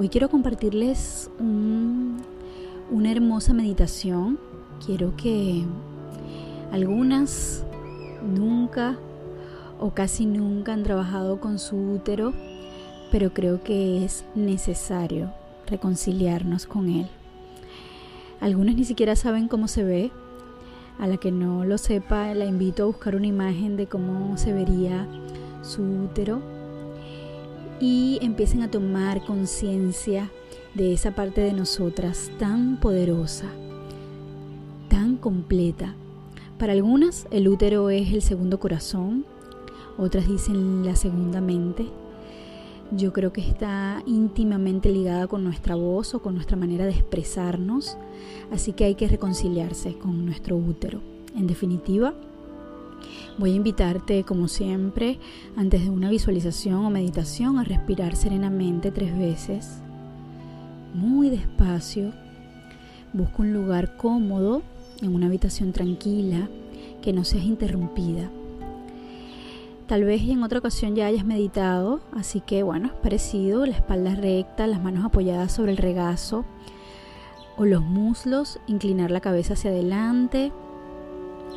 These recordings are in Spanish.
Hoy quiero compartirles una hermosa meditación. Quiero que algunas nunca o casi nunca han trabajado con su útero, pero creo que es necesario reconciliarnos con él. Algunas ni siquiera saben cómo se ve. A la que no lo sepa, la invito a buscar una imagen de cómo se vería su útero y empiecen a tomar conciencia de esa parte de nosotras tan poderosa, tan completa. Para algunas el útero es el segundo corazón, otras dicen la segunda mente. Yo creo que está íntimamente ligada con nuestra voz o con nuestra manera de expresarnos, así que hay que reconciliarse con nuestro útero. En definitiva, Voy a invitarte, como siempre, antes de una visualización o meditación, a respirar serenamente tres veces, muy despacio. Busca un lugar cómodo, en una habitación tranquila, que no seas interrumpida. Tal vez en otra ocasión ya hayas meditado, así que bueno, es parecido, la espalda recta, las manos apoyadas sobre el regazo o los muslos, inclinar la cabeza hacia adelante,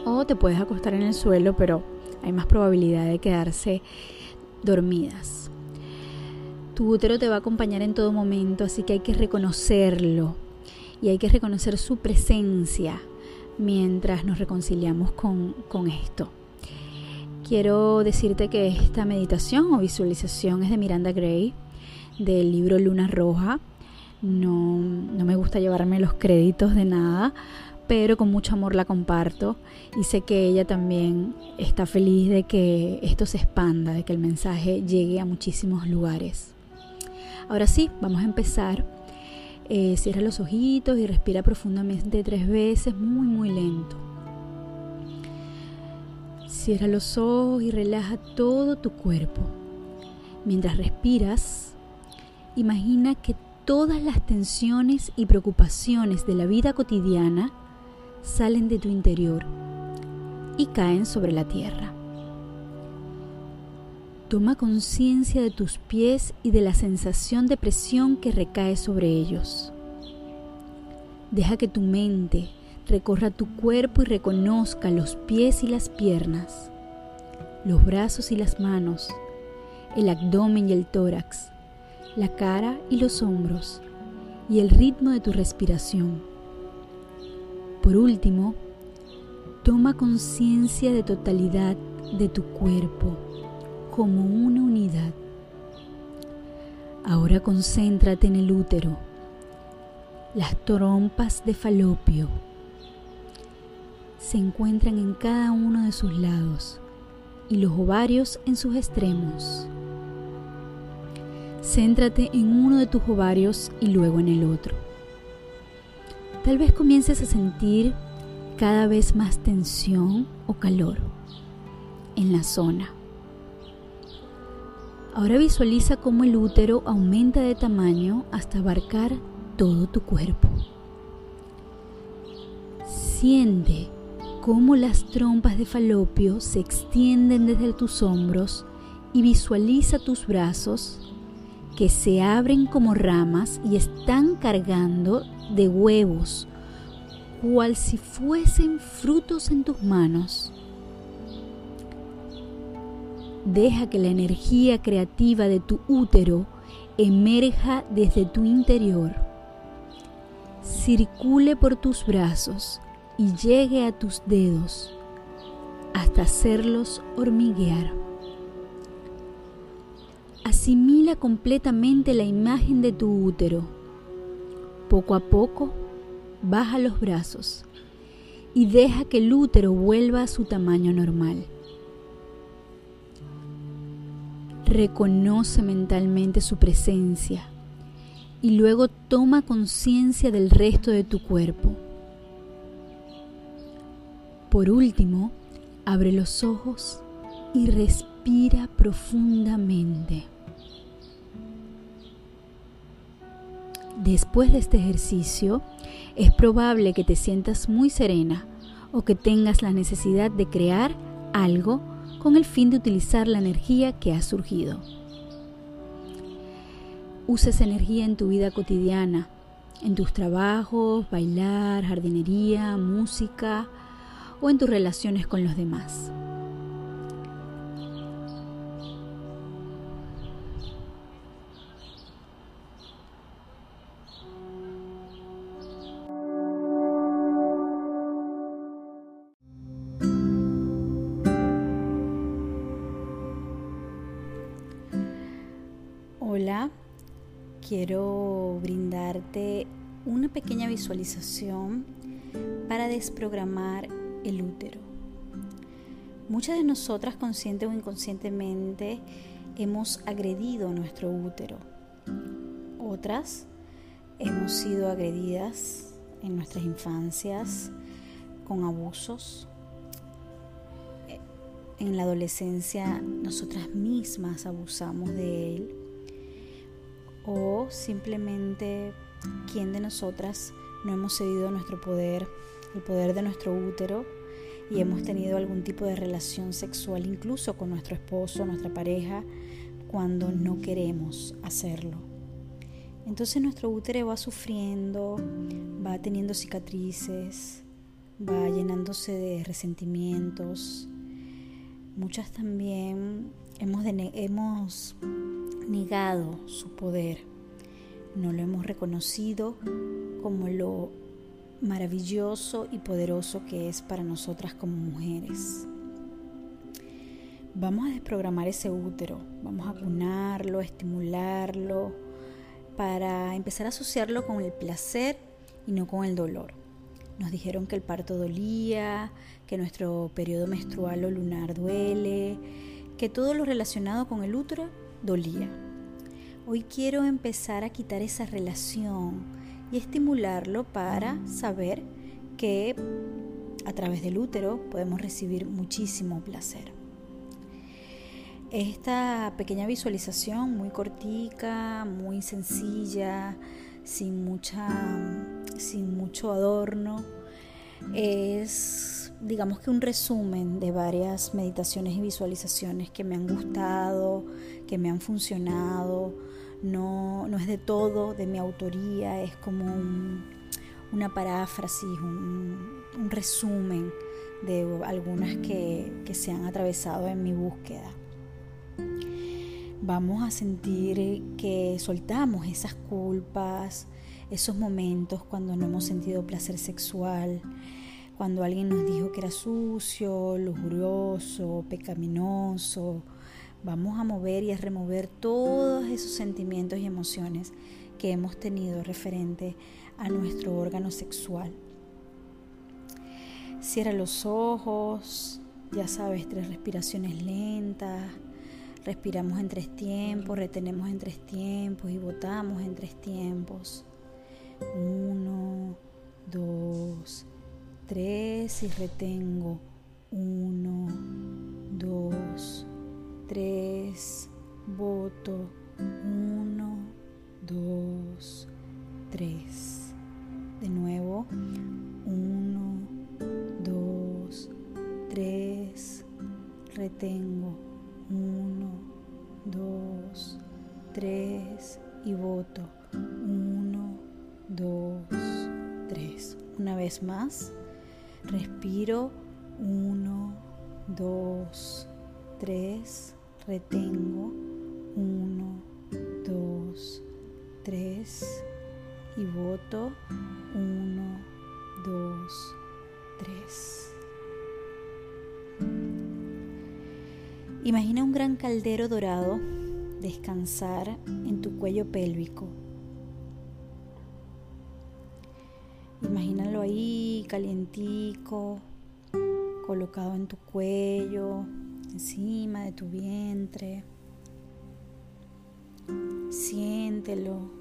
o te puedes acostar en el suelo, pero hay más probabilidad de quedarse dormidas. Tu útero te va a acompañar en todo momento, así que hay que reconocerlo y hay que reconocer su presencia mientras nos reconciliamos con, con esto. Quiero decirte que esta meditación o visualización es de Miranda Gray, del libro Luna Roja. No, no me gusta llevarme los créditos de nada, pero con mucho amor la comparto y sé que ella también está feliz de que esto se expanda, de que el mensaje llegue a muchísimos lugares. Ahora sí, vamos a empezar. Eh, cierra los ojitos y respira profundamente tres veces, muy muy lento. Cierra los ojos y relaja todo tu cuerpo. Mientras respiras, imagina que todas las tensiones y preocupaciones de la vida cotidiana salen de tu interior y caen sobre la tierra. Toma conciencia de tus pies y de la sensación de presión que recae sobre ellos. Deja que tu mente recorra tu cuerpo y reconozca los pies y las piernas, los brazos y las manos, el abdomen y el tórax, la cara y los hombros y el ritmo de tu respiración. Por último, toma conciencia de totalidad de tu cuerpo como una unidad. Ahora concéntrate en el útero, las trompas de falopio se encuentran en cada uno de sus lados y los ovarios en sus extremos. Céntrate en uno de tus ovarios y luego en el otro. Tal vez comiences a sentir cada vez más tensión o calor en la zona. Ahora visualiza cómo el útero aumenta de tamaño hasta abarcar todo tu cuerpo. Siente cómo las trompas de falopio se extienden desde tus hombros y visualiza tus brazos que se abren como ramas y están cargando de huevos, cual si fuesen frutos en tus manos. Deja que la energía creativa de tu útero emerja desde tu interior, circule por tus brazos y llegue a tus dedos hasta hacerlos hormiguear. Asimila completamente la imagen de tu útero. Poco a poco, baja los brazos y deja que el útero vuelva a su tamaño normal. Reconoce mentalmente su presencia y luego toma conciencia del resto de tu cuerpo. Por último, abre los ojos y respira profundamente. Después de este ejercicio, es probable que te sientas muy serena o que tengas la necesidad de crear algo con el fin de utilizar la energía que ha surgido. uses energía en tu vida cotidiana, en tus trabajos, bailar, jardinería, música o en tus relaciones con los demás. Quiero brindarte una pequeña visualización para desprogramar el útero. Muchas de nosotras, consciente o inconscientemente, hemos agredido nuestro útero. Otras hemos sido agredidas en nuestras infancias con abusos. En la adolescencia nosotras mismas abusamos de él o simplemente quién de nosotras no hemos cedido nuestro poder, el poder de nuestro útero y hemos tenido algún tipo de relación sexual incluso con nuestro esposo, nuestra pareja, cuando no queremos hacerlo. Entonces nuestro útero va sufriendo, va teniendo cicatrices, va llenándose de resentimientos. Muchas también hemos, hemos negado su poder, no lo hemos reconocido como lo maravilloso y poderoso que es para nosotras como mujeres. Vamos a desprogramar ese útero, vamos a cunarlo, estimularlo, para empezar a asociarlo con el placer y no con el dolor. Nos dijeron que el parto dolía, que nuestro periodo menstrual o lunar duele, que todo lo relacionado con el útero dolía. Hoy quiero empezar a quitar esa relación y estimularlo para saber que a través del útero podemos recibir muchísimo placer. Esta pequeña visualización muy cortica, muy sencilla, sin mucha sin mucho adorno, es digamos que un resumen de varias meditaciones y visualizaciones que me han gustado, que me han funcionado. No, no es de todo de mi autoría, es como una paráfrasis, un, resumen de algunas que, que se han atravesado en mi búsqueda. Vamos a sentir que soltamos esas culpas, esos momentos cuando no hemos sentido placer sexual, cuando alguien nos dijo que era sucio, lujurioso, pecaminoso. Vamos a mover y a remover todos esos sentimientos y emociones que hemos tenido referente a nuestro órgano sexual. Cierra los ojos, ya sabes, tres respiraciones lentas. Respiramos en tres tiempos, retenemos en tres tiempos y botamos en tres tiempos. Tres y retengo. Uno, dos, tres, voto. Uno, dos, tres. De nuevo. Uno, dos, tres. Retengo. Uno, dos, tres y voto. Uno, dos, tres. Una vez más. Respiro. Uno, dos, tres. Retengo. Uno, dos, tres. Y voto. Uno, dos, tres. Imagina un gran caldero dorado descansar en tu cuello pélvico Imagínalo ahí, calientico, colocado en tu cuello, encima de tu vientre. Siéntelo,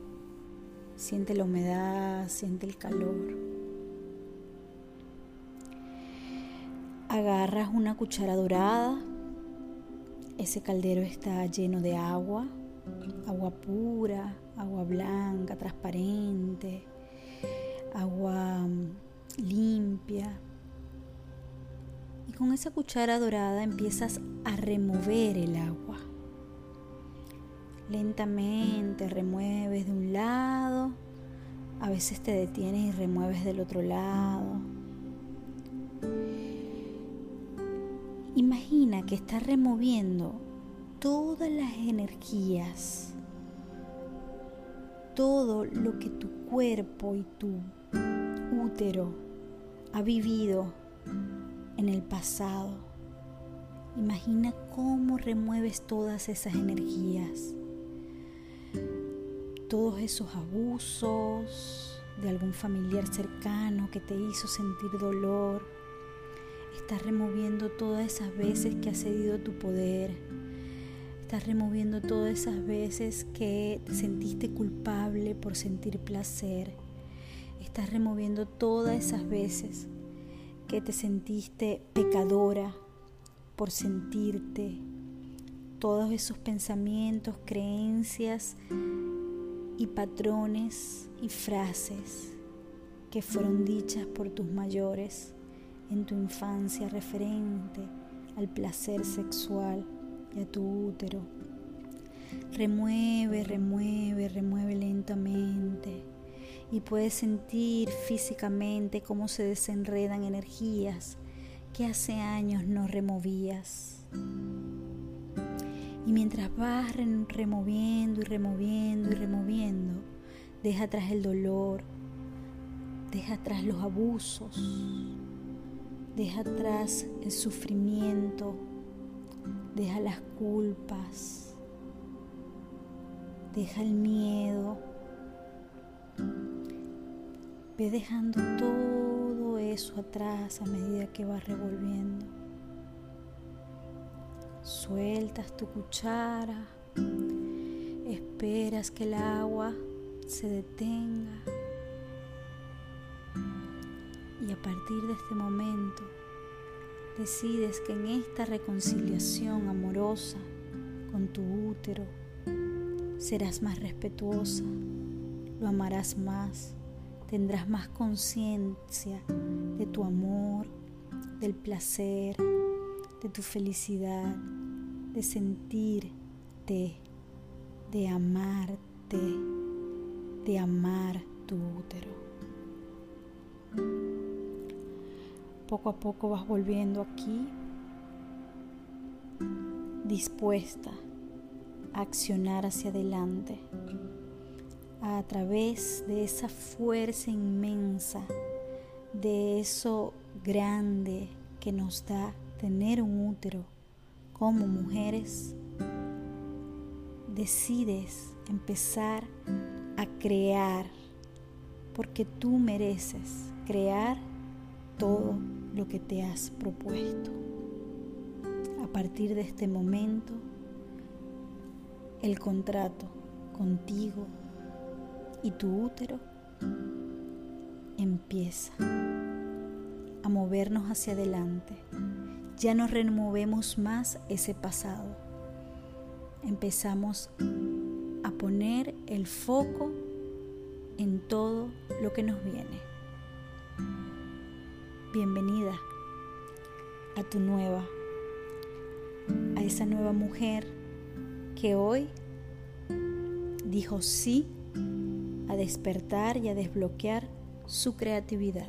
siente la humedad, siente el calor. Agarras una cuchara dorada, ese caldero está lleno de agua, agua pura, agua blanca, transparente agua mm, limpia. Y con esa cuchara dorada empiezas a remover el agua. Lentamente remueves de un lado, a veces te detienes y remueves del otro lado. Imagina que estás removiendo todas las energías, todo lo que tu cuerpo y tu ha vivido en el pasado. Imagina cómo remueves todas esas energías todos esos abusos de algún familiar cercano que te hizo sentir dolor. Estás removiendo todas esas veces que has cedido tu poder. Estás removiendo todas esas veces que te sentiste culpable por sentir placer. Estás removiendo todas esas veces que te sentiste pecadora por sentirte. Todos esos pensamientos, creencias y patrones y frases que fueron dichas por tus mayores en tu infancia referente al placer sexual y a tu útero. Remueve, remueve, remueve lentamente y puedes sentir físicamente cómo se desenredan energías que hace años no removías. Y mientras vas removiendo y removiendo y removiendo, deja atrás el dolor, deja atrás los abusos, deja atrás el sufrimiento, deja las culpas, deja el miedo. Ve dejando todo eso atrás a medida que vas revolviendo. Sueltas tu cuchara, esperas que el agua se detenga y a partir de este momento decides que en esta reconciliación amorosa con tu útero serás más respetuosa, lo amarás más, tendrás más conciencia de tu amor, del placer, de tu felicidad, de sentirte, de amarte, de amar tu útero. Poco a poco vas volviendo aquí, dispuesta a accionar hacia adelante, a través de esa fuerza inmensa, de eso grande que nos da tener un útero como mujeres, decides empezar a crear, porque tú mereces crear todo lo que te has propuesto. A partir de este momento, el contrato contigo y tu útero empieza a movernos hacia adelante ya no removemos más ese pasado. Empezamos a poner el foco en todo lo que nos viene. Bienvenida a tu nueva, a esa nueva mujer que hoy dijo sí a despertar y a desbloquear su creatividad.